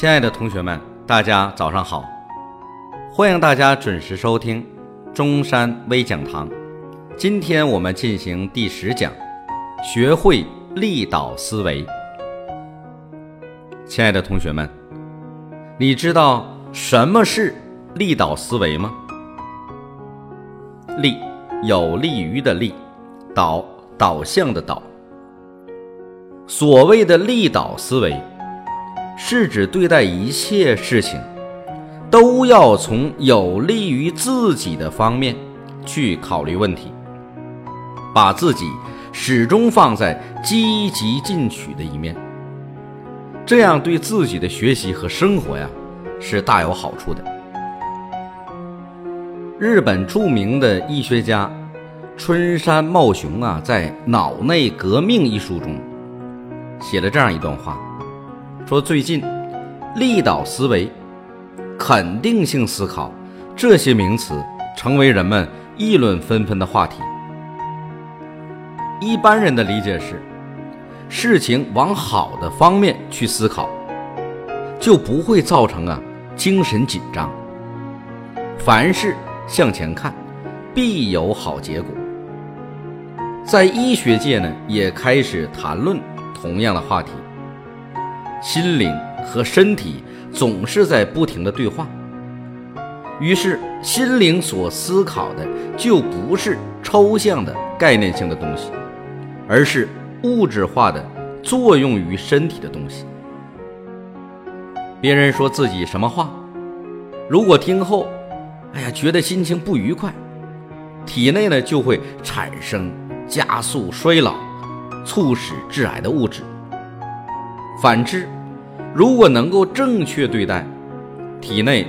亲爱的同学们，大家早上好！欢迎大家准时收听中山微讲堂。今天我们进行第十讲，学会立导思维。亲爱的同学们，你知道什么是立导思维吗？立，有利于的利；导，导向的导。所谓的立导思维。是指对待一切事情，都要从有利于自己的方面去考虑问题，把自己始终放在积极进取的一面，这样对自己的学习和生活呀是大有好处的。日本著名的医学家春山茂雄啊，在《脑内革命》一书中写了这样一段话。说最近，立导思维、肯定性思考这些名词成为人们议论纷纷的话题。一般人的理解是，事情往好的方面去思考，就不会造成啊精神紧张。凡事向前看，必有好结果。在医学界呢，也开始谈论同样的话题。心灵和身体总是在不停的对话，于是心灵所思考的就不是抽象的概念性的东西，而是物质化的作用于身体的东西。别人说自己什么话，如果听后，哎呀，觉得心情不愉快，体内呢就会产生加速衰老、促使致癌的物质。反之，如果能够正确对待，体内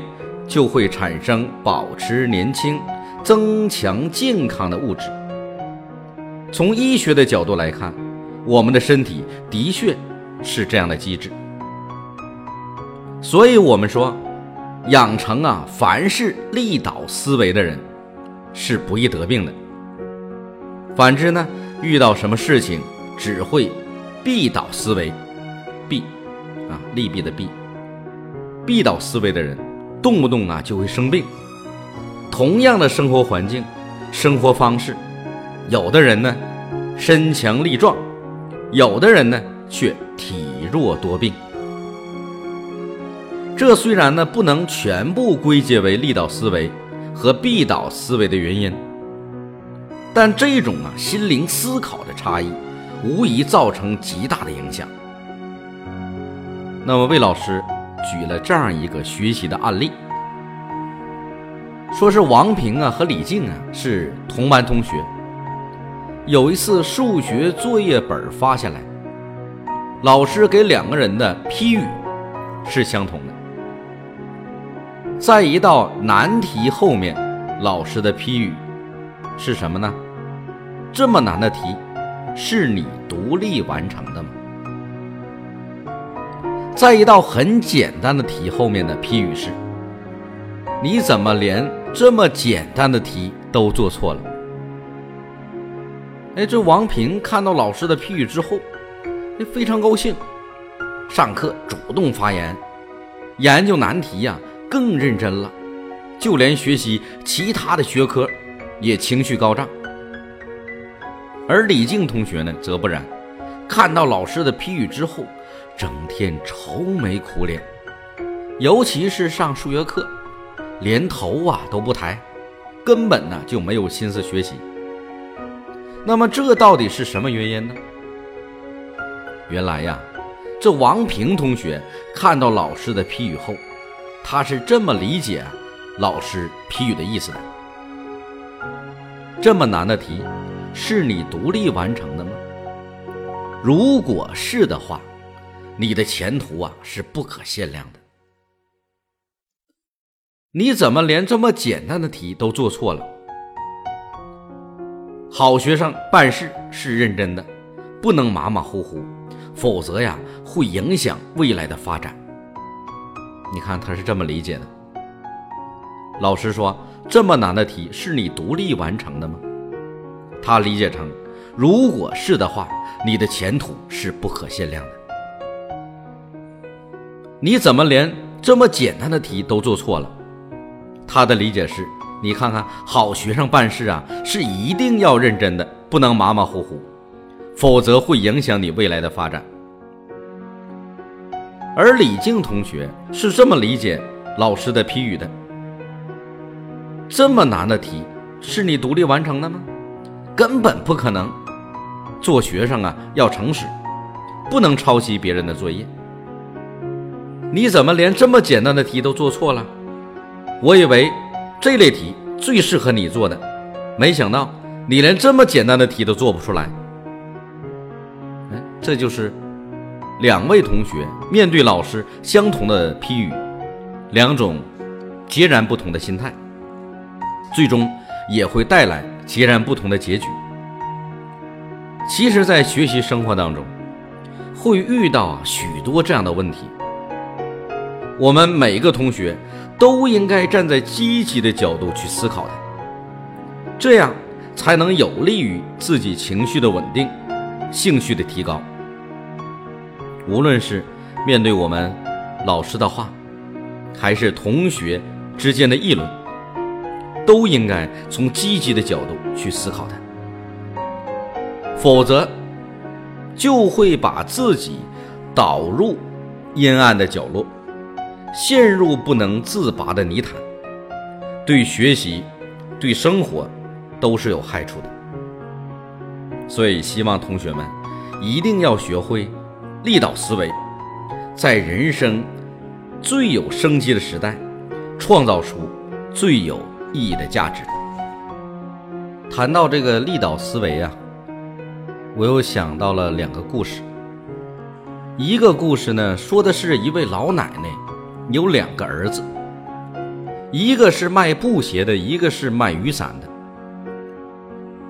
就会产生保持年轻、增强健康的物质。从医学的角度来看，我们的身体的确是这样的机制。所以，我们说，养成啊凡事利导思维的人，是不易得病的。反之呢，遇到什么事情只会闭导思维。弊啊，利弊的弊，闭导思维的人，动不动啊就会生病。同样的生活环境、生活方式，有的人呢身强力壮，有的人呢却体弱多病。这虽然呢不能全部归结为利导思维和闭导思维的原因，但这种啊心灵思考的差异，无疑造成极大的影响。那么魏老师举了这样一个学习的案例，说是王平啊和李静啊是同班同学，有一次数学作业本发下来，老师给两个人的批语是相同的，在一道难题后面，老师的批语是什么呢？这么难的题，是你独立完成的吗？在一道很简单的题后面的批语是：“你怎么连这么简单的题都做错了？”哎，这王平看到老师的批语之后，哎，非常高兴，上课主动发言，研究难题呀更认真了，就连学习其他的学科也情绪高涨。而李静同学呢，则不然，看到老师的批语之后。整天愁眉苦脸，尤其是上数学课，连头啊都不抬，根本呢就没有心思学习。那么这到底是什么原因呢？原来呀，这王平同学看到老师的批语后，他是这么理解老师批语的意思的：这么难的题，是你独立完成的吗？如果是的话。你的前途啊是不可限量的。你怎么连这么简单的题都做错了？好学生办事是认真的，不能马马虎虎，否则呀会影响未来的发展。你看他是这么理解的。老师说这么难的题是你独立完成的吗？他理解成，如果是的话，你的前途是不可限量的。你怎么连这么简单的题都做错了？他的理解是：你看看，好学生办事啊，是一定要认真的，不能马马虎虎，否则会影响你未来的发展。而李静同学是这么理解老师的批语的：这么难的题，是你独立完成的吗？根本不可能。做学生啊，要诚实，不能抄袭别人的作业。你怎么连这么简单的题都做错了？我以为这类题最适合你做的，没想到你连这么简单的题都做不出来。哎，这就是两位同学面对老师相同的批语，两种截然不同的心态，最终也会带来截然不同的结局。其实，在学习生活当中，会遇到许多这样的问题。我们每个同学都应该站在积极的角度去思考它，这样才能有利于自己情绪的稳定、兴趣的提高。无论是面对我们老师的话，还是同学之间的议论，都应该从积极的角度去思考它，否则就会把自己导入阴暗的角落。陷入不能自拔的泥潭，对学习、对生活都是有害处的。所以，希望同学们一定要学会立岛思维，在人生最有生机的时代，创造出最有意义的价值。谈到这个立岛思维啊，我又想到了两个故事。一个故事呢，说的是一位老奶奶。有两个儿子，一个是卖布鞋的，一个是卖雨伞的。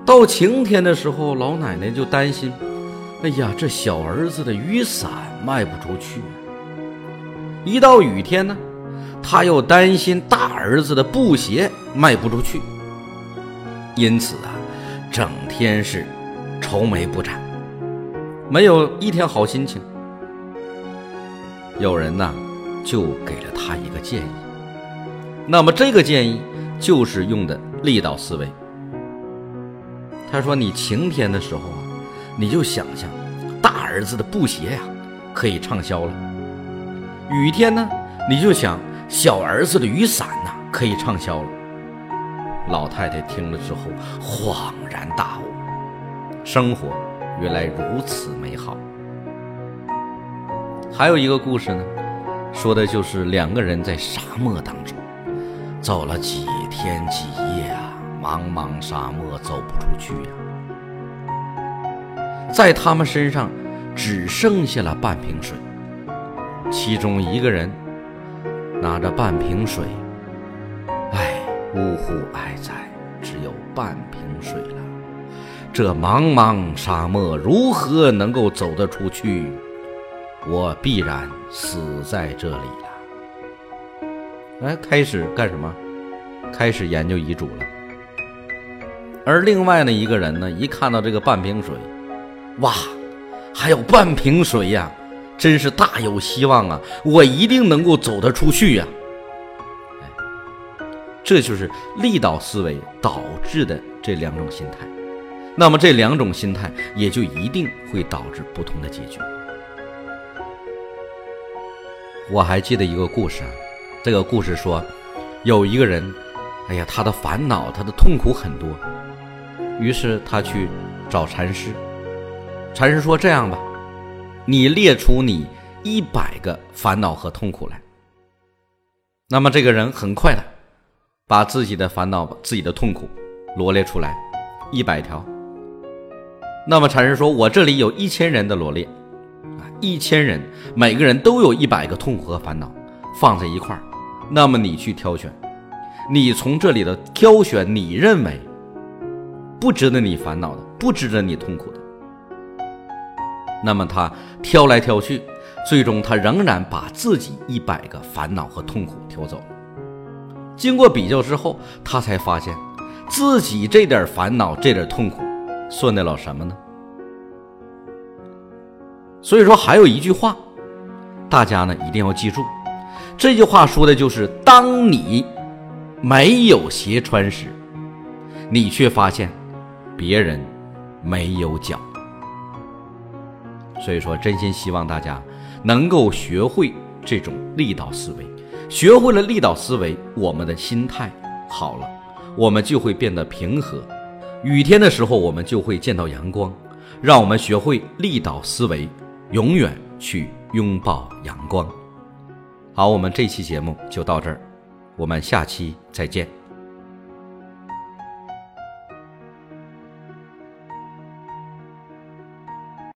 到晴天的时候，老奶奶就担心：“哎呀，这小儿子的雨伞卖不出去。”一到雨天呢，他又担心大儿子的布鞋卖不出去。因此啊，整天是愁眉不展，没有一天好心情。有人呐。就给了他一个建议，那么这个建议就是用的力道思维。他说：“你晴天的时候啊，你就想象大儿子的布鞋呀可以畅销了；雨天呢，你就想小儿子的雨伞呐可以畅销了。”老太太听了之后恍然大悟，生活原来如此美好。还有一个故事呢。说的就是两个人在沙漠当中走了几天几夜啊，茫茫沙漠走不出去呀，在他们身上只剩下了半瓶水。其中一个人拿着半瓶水，唉，呜呼哀哉，只有半瓶水了。这茫茫沙漠如何能够走得出去？我必然死在这里了。哎，开始干什么？开始研究遗嘱了。而另外呢一个人呢，一看到这个半瓶水，哇，还有半瓶水呀，真是大有希望啊！我一定能够走得出去呀。哎，这就是力导思维导致的这两种心态。那么这两种心态也就一定会导致不同的结局。我还记得一个故事啊，这个故事说，有一个人，哎呀，他的烦恼，他的痛苦很多，于是他去找禅师。禅师说：“这样吧，你列出你一百个烦恼和痛苦来。”那么这个人很快的把自己的烦恼、自己的痛苦罗列出来，一百条。那么禅师说：“我这里有一千人的罗列。”啊，一千人，每个人都有一百个痛苦和烦恼放在一块儿，那么你去挑选，你从这里的挑选你认为不值得你烦恼的，不值得你痛苦的，那么他挑来挑去，最终他仍然把自己一百个烦恼和痛苦挑走了。经过比较之后，他才发现自己这点烦恼、这点痛苦算得了什么呢？所以说，还有一句话，大家呢一定要记住，这句话说的就是：当你没有鞋穿时，你却发现别人没有脚。所以说，真心希望大家能够学会这种力导思维。学会了力导思维，我们的心态好了，我们就会变得平和。雨天的时候，我们就会见到阳光。让我们学会力导思维，永远去拥抱阳光。好，我们这期节目就到这儿，我们下期再见。